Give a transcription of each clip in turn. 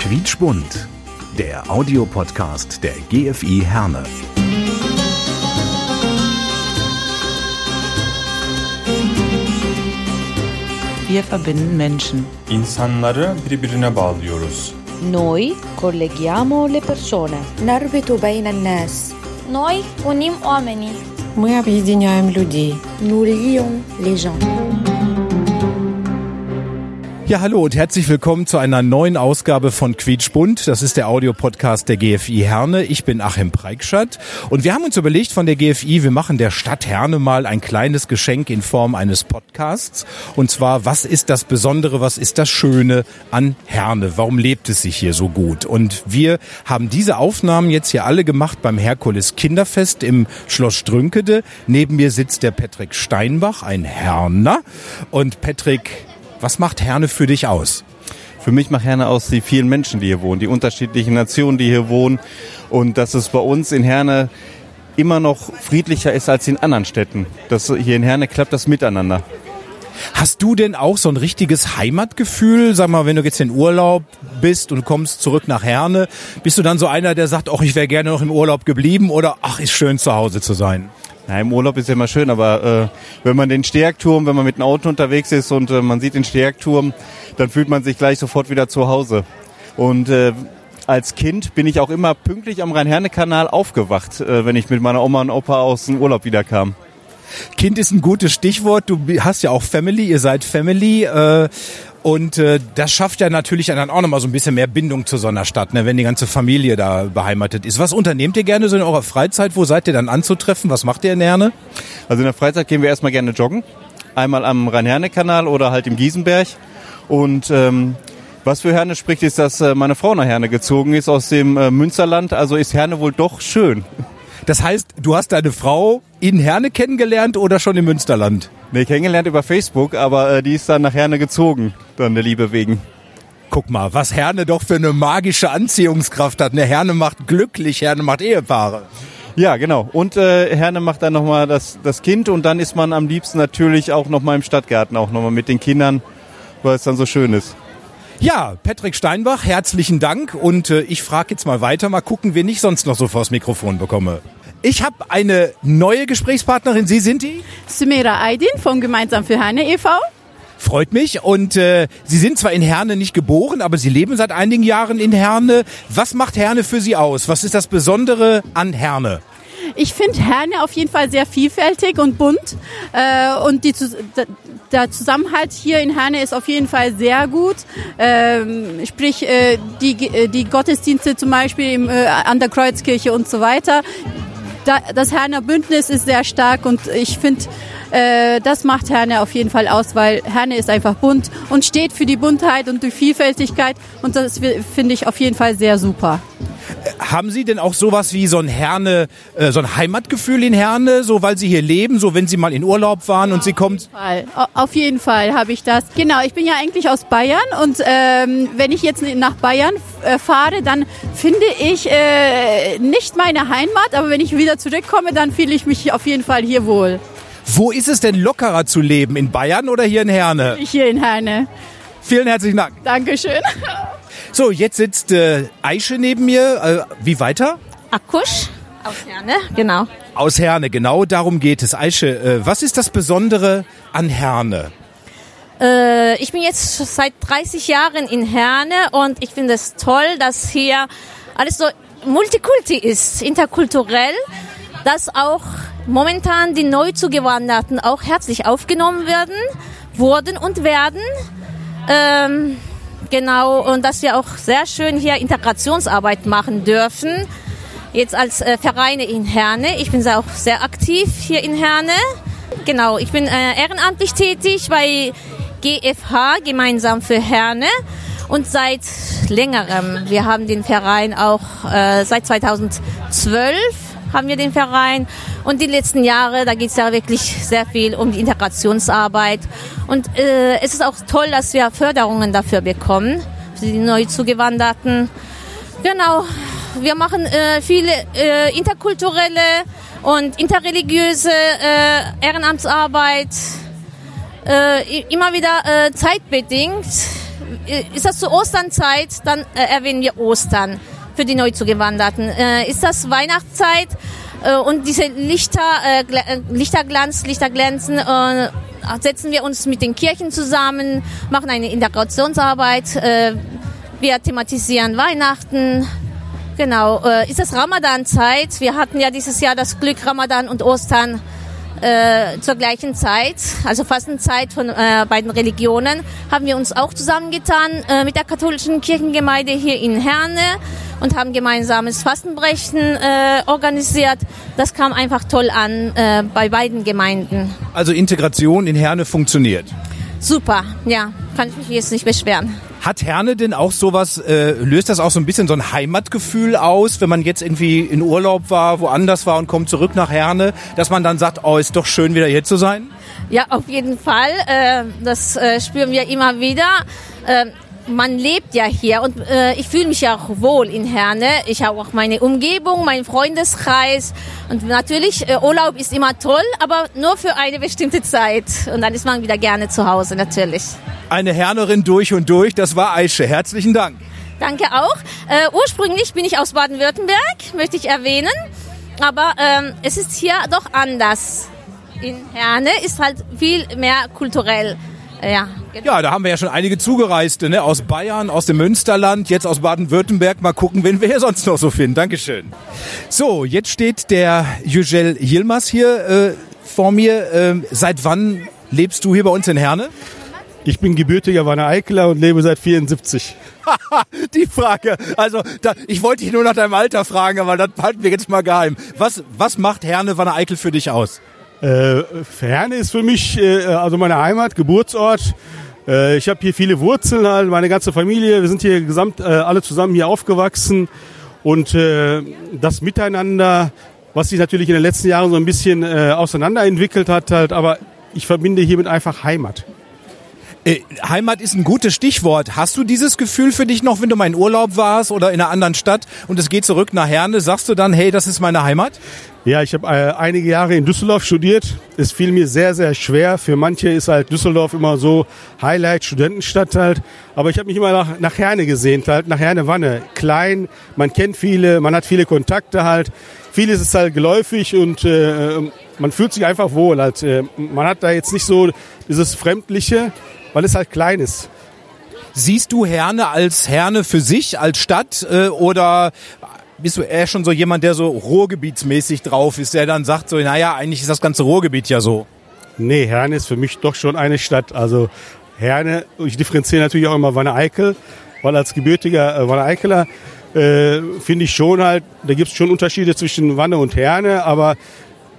Quietschbunt, der Audiopodcast der GFI Herne. Wir verbinden Menschen. İnsanları birbirine bağlıyoruz. Noi colleghiamo le persone. نربط بين الناس Noi unim oamenii. Мы объединяем людей. nous lions les gens Ja, hallo und herzlich willkommen zu einer neuen Ausgabe von Quietschbunt. Das ist der Audiopodcast der GFI Herne. Ich bin Achim Preikschat und wir haben uns überlegt von der GFI, wir machen der Stadt Herne mal ein kleines Geschenk in Form eines Podcasts. Und zwar, was ist das Besondere, was ist das Schöne an Herne? Warum lebt es sich hier so gut? Und wir haben diese Aufnahmen jetzt hier alle gemacht beim Herkules Kinderfest im Schloss Strünkede. Neben mir sitzt der Patrick Steinbach, ein Herner. Und Patrick, was macht Herne für dich aus? Für mich macht Herne aus die vielen Menschen, die hier wohnen, die unterschiedlichen Nationen, die hier wohnen und dass es bei uns in Herne immer noch friedlicher ist als in anderen Städten. Das, hier in Herne klappt das miteinander. Hast du denn auch so ein richtiges Heimatgefühl? Sag mal, wenn du jetzt in Urlaub bist und kommst zurück nach Herne, bist du dann so einer, der sagt, ach, ich wäre gerne noch im Urlaub geblieben oder ach, ist schön zu Hause zu sein? Ja, Im Urlaub ist ja immer schön, aber äh, wenn man den Stärkturm, wenn man mit dem Auto unterwegs ist und äh, man sieht den Stärkturm, dann fühlt man sich gleich sofort wieder zu Hause. Und äh, als Kind bin ich auch immer pünktlich am Rhein-Herne-Kanal aufgewacht, äh, wenn ich mit meiner Oma und Opa aus dem Urlaub wiederkam. Kind ist ein gutes Stichwort. Du hast ja auch Family, ihr seid Family. Äh, und äh, das schafft ja natürlich dann auch nochmal so ein bisschen mehr Bindung zu so einer Stadt, ne, wenn die ganze Familie da beheimatet ist. Was unternehmt ihr gerne so in eurer Freizeit? Wo seid ihr dann anzutreffen? Was macht ihr in Herne? Also in der Freizeit gehen wir erstmal gerne joggen. Einmal am Rhein-Herne-Kanal oder halt im Giesenberg. Und ähm, was für Herne spricht, ist, dass äh, meine Frau nach Herne gezogen ist aus dem äh, Münsterland. Also ist Herne wohl doch schön. Das heißt, du hast deine Frau in Herne kennengelernt oder schon im Münsterland? Nee, kennengelernt über Facebook, aber äh, die ist dann nach Herne gezogen, dann der Liebe wegen. Guck mal, was Herne doch für eine magische Anziehungskraft hat. Eine Herne macht glücklich, Herne macht Ehepaare. Ja, genau. Und äh, Herne macht dann nochmal das, das Kind und dann ist man am liebsten natürlich auch nochmal im Stadtgarten, auch nochmal mit den Kindern, weil es dann so schön ist. Ja, Patrick Steinbach, herzlichen Dank. Und äh, ich frage jetzt mal weiter, mal gucken, wen ich sonst noch so vors Mikrofon bekomme. Ich habe eine neue Gesprächspartnerin. Sie sind die? Sumera Aydin vom Gemeinsam für Herne e.V. Freut mich. Und äh, Sie sind zwar in Herne nicht geboren, aber Sie leben seit einigen Jahren in Herne. Was macht Herne für Sie aus? Was ist das Besondere an Herne? Ich finde Herne auf jeden Fall sehr vielfältig und bunt. Äh, und die, der Zusammenhalt hier in Herne ist auf jeden Fall sehr gut. Ähm, sprich, äh, die, äh, die Gottesdienste zum Beispiel im, äh, an der Kreuzkirche und so weiter. Da, das Herner Bündnis ist sehr stark und ich finde, äh, das macht Herne auf jeden Fall aus, weil Herne ist einfach bunt und steht für die Buntheit und die Vielfältigkeit und das finde ich auf jeden Fall sehr super. Haben Sie denn auch sowas wie so ein Herne, äh, so ein Heimatgefühl in Herne, so weil Sie hier leben, so wenn Sie mal in Urlaub waren und Sie kommen? Fall. Au- Auf jeden Fall habe ich das. Genau, ich bin ja eigentlich aus Bayern und ähm, wenn ich jetzt nach Bayern äh, fahre, dann finde ich äh, nicht meine Heimat, aber wenn ich wieder zurückkomme, dann fühle ich mich auf jeden Fall hier wohl. Wo ist es denn lockerer zu leben, in Bayern oder hier in Herne? Hier in Herne. Vielen herzlichen Dank. Dankeschön. So, jetzt sitzt äh, Aische neben mir. Äh, wie weiter? Akusch aus Herne, genau. Aus Herne, genau darum geht es. Aische, äh, was ist das Besondere an Herne? Äh, ich bin jetzt seit 30 Jahren in Herne und ich finde es toll, dass hier alles so multikulti ist, interkulturell, dass auch momentan die Neuzugewanderten auch herzlich aufgenommen werden, wurden und werden. Ähm, genau, und dass wir auch sehr schön hier Integrationsarbeit machen dürfen. Jetzt als äh, Vereine in Herne. Ich bin auch sehr aktiv hier in Herne. Genau, ich bin äh, ehrenamtlich tätig bei GFH, gemeinsam für Herne. Und seit längerem, wir haben den Verein auch äh, seit 2012 haben wir den Verein. Und die letzten Jahre, da geht es ja wirklich sehr viel um die Integrationsarbeit. Und äh, es ist auch toll, dass wir Förderungen dafür bekommen, für die neu zugewanderten. Genau, wir machen äh, viele äh, interkulturelle und interreligiöse äh, Ehrenamtsarbeit. Äh, immer wieder äh, zeitbedingt ist das zur Osternzeit, dann äh, erwähnen wir Ostern für die Neuzugewanderten. Äh, ist das Weihnachtszeit äh, und diese Lichter, äh, äh, Lichterglanz, Lichterglänzen, äh, setzen wir uns mit den Kirchen zusammen, machen eine Integrationsarbeit, äh, wir thematisieren Weihnachten. Genau, äh, ist das Ramadan-Zeit? Wir hatten ja dieses Jahr das Glück, Ramadan und Ostern äh, zur gleichen Zeit, also Fastenzeit von äh, beiden Religionen, haben wir uns auch zusammengetan äh, mit der katholischen Kirchengemeinde hier in Herne und haben gemeinsames Fastenbrechen äh, organisiert. Das kam einfach toll an äh, bei beiden Gemeinden. Also Integration in Herne funktioniert. Super, ja, kann ich mich jetzt nicht beschweren. Hat Herne denn auch sowas, äh, löst das auch so ein bisschen so ein Heimatgefühl aus, wenn man jetzt irgendwie in Urlaub war, woanders war und kommt zurück nach Herne, dass man dann sagt, oh, ist doch schön wieder hier zu sein? Ja, auf jeden Fall. Äh, das äh, spüren wir immer wieder. Äh, man lebt ja hier und äh, ich fühle mich ja auch wohl in Herne. Ich habe auch meine Umgebung, meinen Freundeskreis und natürlich äh, Urlaub ist immer toll, aber nur für eine bestimmte Zeit und dann ist man wieder gerne zu Hause natürlich. Eine Hernerin durch und durch, das war Aische. Herzlichen Dank. Danke auch. Äh, ursprünglich bin ich aus Baden-Württemberg, möchte ich erwähnen, aber ähm, es ist hier doch anders. In Herne ist halt viel mehr kulturell. Ja, genau. Ja, da haben wir ja schon einige Zugereiste, ne? aus Bayern, aus dem Münsterland, jetzt aus Baden-Württemberg. Mal gucken, wen wir hier sonst noch so finden. Dankeschön. So, jetzt steht der Yücel Yilmaz hier äh, vor mir. Ähm, seit wann lebst du hier bei uns in Herne? Ich bin gebürtiger Wanne Eikeler und lebe seit 74. Die Frage. Also, da, ich wollte dich nur nach deinem Alter fragen, aber das halten wir jetzt mal geheim. Was, was macht Herne Wanne Eickel für dich aus? Äh, Herne ist für mich äh, also meine Heimat, Geburtsort. Äh, ich habe hier viele Wurzeln, halt, meine ganze Familie. Wir sind hier gesamt äh, alle zusammen hier aufgewachsen und äh, das Miteinander, was sich natürlich in den letzten Jahren so ein bisschen äh, auseinanderentwickelt hat, halt, aber ich verbinde hiermit einfach Heimat. Äh, Heimat ist ein gutes Stichwort. Hast du dieses Gefühl für dich noch, wenn du mal in Urlaub warst oder in einer anderen Stadt und es geht zurück nach Herne? Sagst du dann, hey, das ist meine Heimat? Ja, ich habe äh, einige Jahre in Düsseldorf studiert. Es fiel mir sehr, sehr schwer. Für manche ist halt Düsseldorf immer so Highlight, Studentenstadt halt. Aber ich habe mich immer nach, nach Herne gesehnt, halt nach Herne-Wanne. Klein, man kennt viele, man hat viele Kontakte halt. Vieles ist halt geläufig und äh, man fühlt sich einfach wohl. Halt. Äh, man hat da jetzt nicht so dieses Fremdliche, weil es halt klein ist. Siehst du Herne als Herne für sich, als Stadt äh, oder bist du eher schon so jemand, der so ruhrgebietsmäßig drauf ist, der dann sagt so, naja, eigentlich ist das ganze Ruhrgebiet ja so. Nee, Herne ist für mich doch schon eine Stadt. Also Herne, ich differenziere natürlich auch immer Wanne-Eickel, weil als gebürtiger äh, Wanne-Eickeler äh, finde ich schon halt, da gibt es schon Unterschiede zwischen Wanne und Herne, aber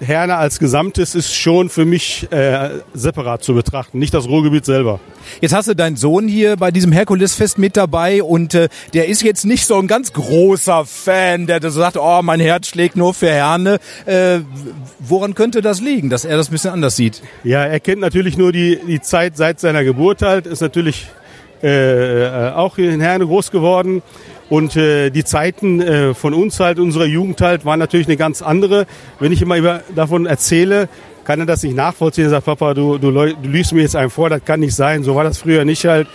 Herne als Gesamtes ist schon für mich äh, separat zu betrachten, nicht das Ruhrgebiet selber. Jetzt hast du deinen Sohn hier bei diesem Herkulesfest mit dabei und äh, der ist jetzt nicht so ein ganz großer Fan, der so sagt, oh, mein Herz schlägt nur für Herne. Äh, woran könnte das liegen, dass er das ein bisschen anders sieht? Ja, er kennt natürlich nur die, die Zeit seit seiner Geburt halt, ist natürlich äh, äh, auch in Herne groß geworden. Und äh, die Zeiten äh, von uns halt, unserer Jugend halt, waren natürlich eine ganz andere. Wenn ich immer über, davon erzähle, kann er das nicht nachvollziehen. Er sagt, Papa, du, du, du lügst mir jetzt einen vor, das kann nicht sein. So war das früher nicht halt.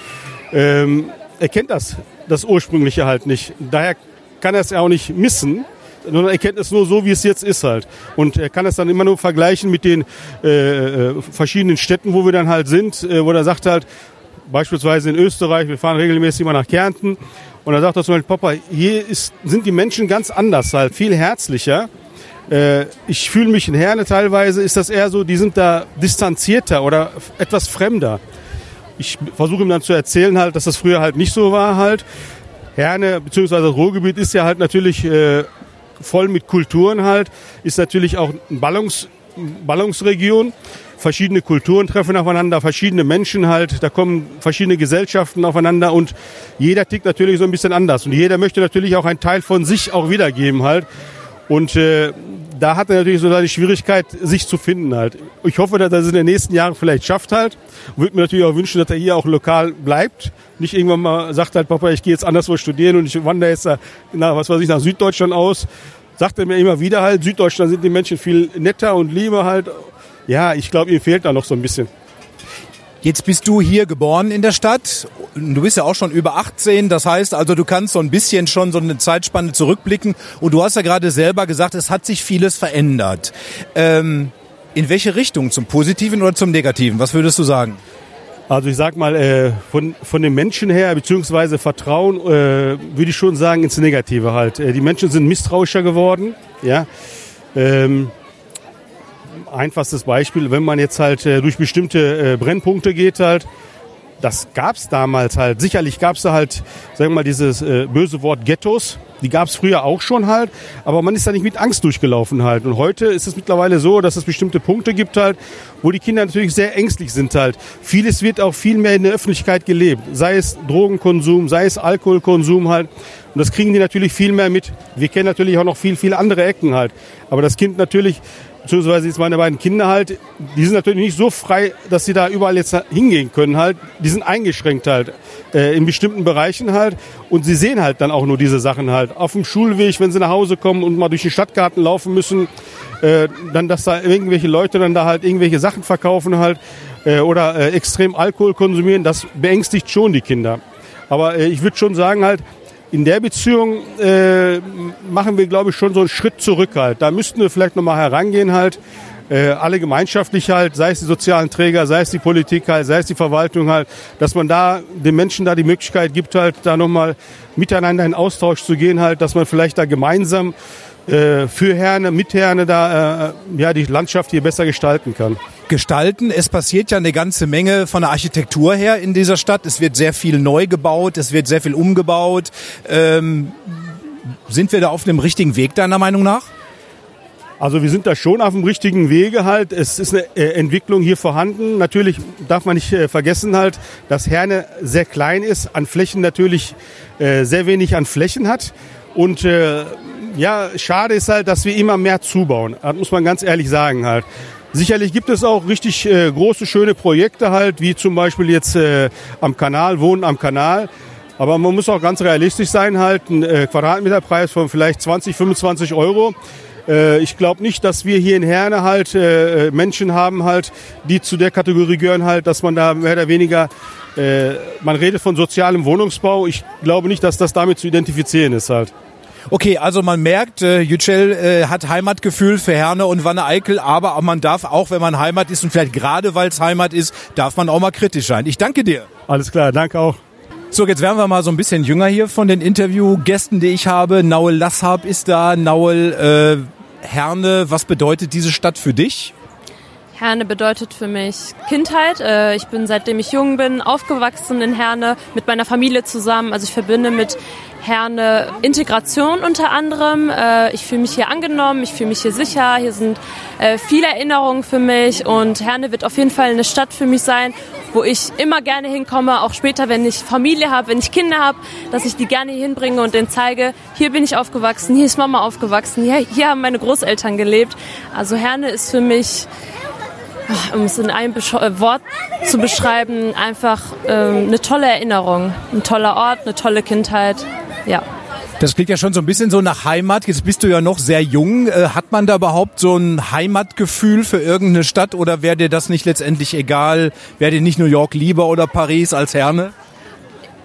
Ähm, er kennt das, das Ursprüngliche halt nicht. Daher kann er es auch nicht missen, sondern er kennt es nur so, wie es jetzt ist halt. Und er kann es dann immer nur vergleichen mit den äh, äh, verschiedenen Städten, wo wir dann halt sind, äh, wo er sagt halt, beispielsweise in Österreich, wir fahren regelmäßig mal nach Kärnten und er sagt er zum Beispiel, Papa, hier ist, sind die Menschen ganz anders halt, viel herzlicher. Äh, ich fühle mich in Herne teilweise, ist das eher so, die sind da distanzierter oder etwas fremder. Ich versuche ihm dann zu erzählen halt, dass das früher halt nicht so war halt. Herne bzw. das Ruhrgebiet ist ja halt natürlich äh, voll mit Kulturen halt, ist natürlich auch ein Ballungs, Ballungsregion. Verschiedene Kulturen treffen aufeinander, verschiedene Menschen halt, da kommen verschiedene Gesellschaften aufeinander und jeder tickt natürlich so ein bisschen anders und jeder möchte natürlich auch einen Teil von sich auch wiedergeben halt. Und äh, da hat er natürlich so seine Schwierigkeit, sich zu finden halt. Ich hoffe, dass er es in den nächsten Jahren vielleicht schafft halt. Würde mir natürlich auch wünschen, dass er hier auch lokal bleibt. Nicht irgendwann mal sagt halt, Papa, ich gehe jetzt anderswo studieren und ich wandere jetzt nach, was weiß ich, nach Süddeutschland aus. Sagt er mir immer wieder halt, Süddeutschland sind die Menschen viel netter und lieber halt. Ja, ich glaube, ihm fehlt da noch so ein bisschen. Jetzt bist du hier geboren in der Stadt. Du bist ja auch schon über 18. Das heißt also, du kannst so ein bisschen schon so eine Zeitspanne zurückblicken. Und du hast ja gerade selber gesagt, es hat sich vieles verändert. Ähm, in welche Richtung? Zum Positiven oder zum Negativen? Was würdest du sagen? Also ich sag mal, äh, von, von den Menschen her, beziehungsweise Vertrauen, äh, würde ich schon sagen, ins Negative halt. Äh, die Menschen sind misstrauischer geworden. Ja. Ähm, einfachstes Beispiel, wenn man jetzt halt äh, durch bestimmte äh, Brennpunkte geht halt, das gab's damals halt. Sicherlich gab's da halt, sagen wir mal, dieses äh, böse Wort Ghettos. Die gab's früher auch schon halt, aber man ist da nicht mit Angst durchgelaufen halt. Und heute ist es mittlerweile so, dass es bestimmte Punkte gibt halt, wo die Kinder natürlich sehr ängstlich sind halt. Vieles wird auch viel mehr in der Öffentlichkeit gelebt. Sei es Drogenkonsum, sei es Alkoholkonsum halt. Und das kriegen die natürlich viel mehr mit. Wir kennen natürlich auch noch viel, viel andere Ecken halt. Aber das Kind natürlich beziehungsweise jetzt meine beiden Kinder halt, die sind natürlich nicht so frei, dass sie da überall jetzt hingehen können halt. Die sind eingeschränkt halt äh, in bestimmten Bereichen halt und sie sehen halt dann auch nur diese Sachen halt. Auf dem Schulweg, wenn sie nach Hause kommen und mal durch den Stadtgarten laufen müssen, äh, dann, dass da irgendwelche Leute dann da halt irgendwelche Sachen verkaufen halt äh, oder äh, extrem Alkohol konsumieren, das beängstigt schon die Kinder. Aber äh, ich würde schon sagen halt, in der Beziehung äh, machen wir, glaube ich, schon so einen Schritt zurück halt. Da müssten wir vielleicht nochmal herangehen halt, äh, alle gemeinschaftlich halt, sei es die sozialen Träger, sei es die Politik halt, sei es die Verwaltung halt, dass man da den Menschen da die Möglichkeit gibt halt, da nochmal miteinander in Austausch zu gehen halt, dass man vielleicht da gemeinsam äh, für Herne, mit Herne da äh, ja die Landschaft hier besser gestalten kann gestalten. Es passiert ja eine ganze Menge von der Architektur her in dieser Stadt. Es wird sehr viel neu gebaut, es wird sehr viel umgebaut. Ähm, sind wir da auf dem richtigen Weg deiner Meinung nach? Also wir sind da schon auf dem richtigen Wege halt. Es ist eine äh, Entwicklung hier vorhanden. Natürlich darf man nicht äh, vergessen halt, dass Herne sehr klein ist, an Flächen natürlich äh, sehr wenig an Flächen hat. Und ja, schade ist halt, dass wir immer mehr zubauen. Das muss man ganz ehrlich sagen halt. Sicherlich gibt es auch richtig äh, große, schöne Projekte halt, wie zum Beispiel jetzt äh, am Kanal, Wohnen am Kanal. Aber man muss auch ganz realistisch sein, halt ein äh, Quadratmeterpreis von vielleicht 20, 25 Euro. Äh, ich glaube nicht, dass wir hier in Herne halt äh, Menschen haben halt, die zu der Kategorie gehören halt, dass man da mehr oder weniger, äh, man redet von sozialem Wohnungsbau. Ich glaube nicht, dass das damit zu identifizieren ist halt. Okay, also man merkt, äh, Yücel äh, hat Heimatgefühl für Herne und Wanne Eickel, aber man darf auch, wenn man Heimat ist und vielleicht gerade weil es Heimat ist, darf man auch mal kritisch sein. Ich danke dir. Alles klar, danke auch. So, jetzt werden wir mal so ein bisschen jünger hier von den Interviewgästen, die ich habe. Nauel Lassab ist da, Nauel äh, Herne. Was bedeutet diese Stadt für dich? Herne bedeutet für mich Kindheit. Äh, ich bin seitdem ich jung bin aufgewachsen in Herne mit meiner Familie zusammen. Also ich verbinde mit Herne Integration unter anderem. Äh, ich fühle mich hier angenommen, ich fühle mich hier sicher. Hier sind äh, viele Erinnerungen für mich und Herne wird auf jeden Fall eine Stadt für mich sein, wo ich immer gerne hinkomme, auch später, wenn ich Familie habe, wenn ich Kinder habe, dass ich die gerne hier hinbringe und denen zeige, hier bin ich aufgewachsen, hier ist Mama aufgewachsen, hier, hier haben meine Großeltern gelebt. Also Herne ist für mich um es in einem äh, Wort zu beschreiben, einfach ähm, eine tolle Erinnerung, ein toller Ort, eine tolle Kindheit. Ja. Das klingt ja schon so ein bisschen so nach Heimat. Jetzt bist du ja noch sehr jung. Äh, hat man da überhaupt so ein Heimatgefühl für irgendeine Stadt oder wäre dir das nicht letztendlich egal? Wäre dir nicht New York lieber oder Paris als Herne?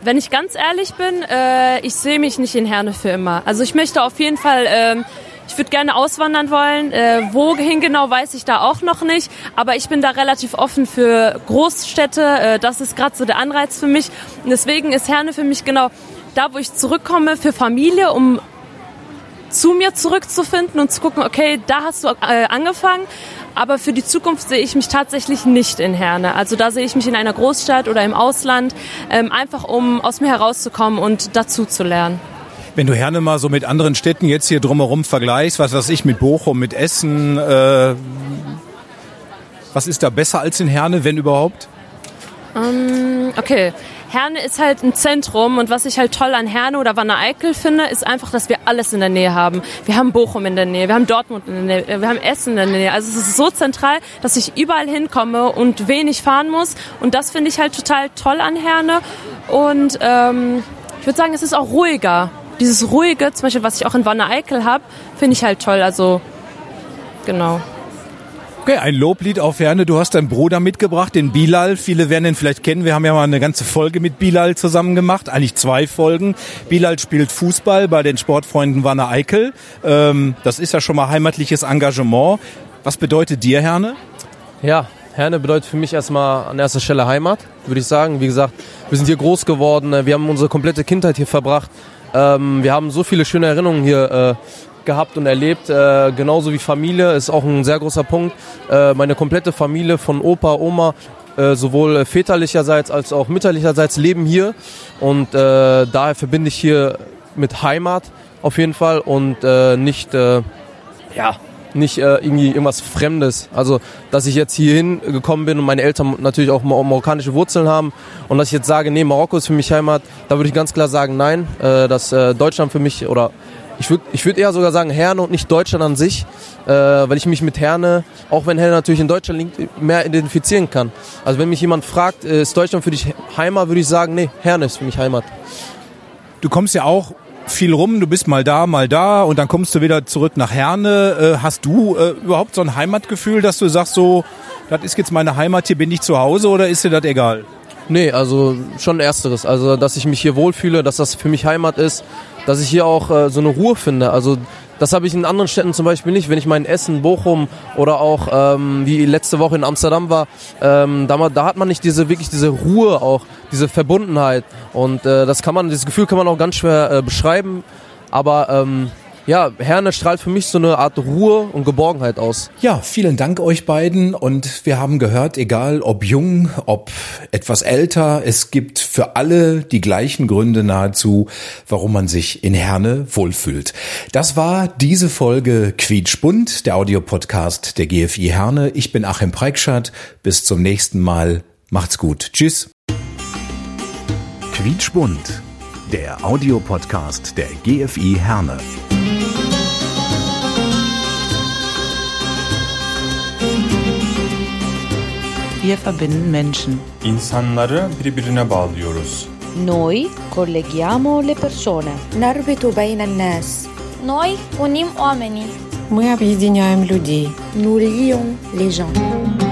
Wenn ich ganz ehrlich bin, äh, ich sehe mich nicht in Herne für immer. Also ich möchte auf jeden Fall ähm, ich würde gerne auswandern wollen. Äh, wohin genau weiß ich da auch noch nicht. Aber ich bin da relativ offen für Großstädte. Äh, das ist gerade so der Anreiz für mich. Und deswegen ist Herne für mich genau da, wo ich zurückkomme für Familie, um zu mir zurückzufinden und zu gucken, okay, da hast du äh, angefangen. Aber für die Zukunft sehe ich mich tatsächlich nicht in Herne. Also da sehe ich mich in einer Großstadt oder im Ausland, ähm, einfach um aus mir herauszukommen und dazu zu lernen. Wenn du Herne mal so mit anderen Städten jetzt hier drumherum vergleichst, was weiß ich, mit Bochum, mit Essen, äh, was ist da besser als in Herne, wenn überhaupt? Um, ähm, okay. Herne ist halt ein Zentrum und was ich halt toll an Herne oder Wanne Eickel finde, ist einfach, dass wir alles in der Nähe haben. Wir haben Bochum in der Nähe, wir haben Dortmund in der Nähe, wir haben Essen in der Nähe. Also es ist so zentral, dass ich überall hinkomme und wenig fahren muss und das finde ich halt total toll an Herne und ähm, ich würde sagen, es ist auch ruhiger dieses ruhige, zum Beispiel, was ich auch in Wanne Eickel habe, finde ich halt toll. Also, genau. Okay, ein Loblied auf Herne. Du hast deinen Bruder mitgebracht, den Bilal. Viele werden ihn vielleicht kennen. Wir haben ja mal eine ganze Folge mit Bilal zusammen gemacht. Eigentlich zwei Folgen. Bilal spielt Fußball bei den Sportfreunden Wanne Eickel. Ähm, das ist ja schon mal heimatliches Engagement. Was bedeutet dir, Herne? Ja, Herne bedeutet für mich erstmal an erster Stelle Heimat, würde ich sagen. Wie gesagt, wir sind hier groß geworden. Wir haben unsere komplette Kindheit hier verbracht. Ähm, wir haben so viele schöne Erinnerungen hier äh, gehabt und erlebt. Äh, genauso wie Familie ist auch ein sehr großer Punkt. Äh, meine komplette Familie von Opa, Oma, äh, sowohl väterlicherseits als auch mütterlicherseits leben hier. Und äh, daher verbinde ich hier mit Heimat auf jeden Fall und äh, nicht, äh, ja, nicht äh, irgendwie irgendwas Fremdes. Also, dass ich jetzt hierhin gekommen bin und meine Eltern natürlich auch mar marokkanische Wurzeln haben und dass ich jetzt sage, nee, Marokko ist für mich Heimat, da würde ich ganz klar sagen, nein, äh, dass äh, Deutschland für mich oder ich würde ich würd eher sogar sagen Herne und nicht Deutschland an sich, äh, weil ich mich mit Herne, auch wenn Herne natürlich in Deutschland liegt, mehr identifizieren kann. Also wenn mich jemand fragt, äh, ist Deutschland für dich Heimat, würde ich sagen, nee, Herne ist für mich Heimat. Du kommst ja auch viel rum, du bist mal da, mal da und dann kommst du wieder zurück nach Herne. Äh, hast du äh, überhaupt so ein Heimatgefühl, dass du sagst so, das ist jetzt meine Heimat, hier bin ich zu Hause oder ist dir das egal? Nee, also schon ersteres. Also, dass ich mich hier wohlfühle, dass das für mich Heimat ist, dass ich hier auch äh, so eine Ruhe finde. Also, das habe ich in anderen Städten zum Beispiel nicht. Wenn ich mal in Essen, Bochum oder auch ähm, wie letzte Woche in Amsterdam war, ähm, da, da hat man nicht diese wirklich diese Ruhe auch, diese Verbundenheit. Und äh, das kann man, dieses Gefühl kann man auch ganz schwer äh, beschreiben. Aber ähm, ja, Herne strahlt für mich so eine Art Ruhe und Geborgenheit aus. Ja, vielen Dank euch beiden und wir haben gehört, egal ob jung, ob etwas älter, es gibt für alle die gleichen Gründe nahezu, warum man sich in Herne wohlfühlt. Das war diese Folge Quietschbunt, der Audiopodcast der GFI Herne. Ich bin Achim Preikschat. Bis zum nächsten Mal. Macht's gut. Tschüss. Quietschbunt, der Audiopodcast der GFI Herne. Wir verbinden Menschen. İnsanları birbirine bağlıyoruz. Noi colleghiamo le persone. Нарбиту bene нас. Noi unim uomini. Мы объединяем людей. Nous lions.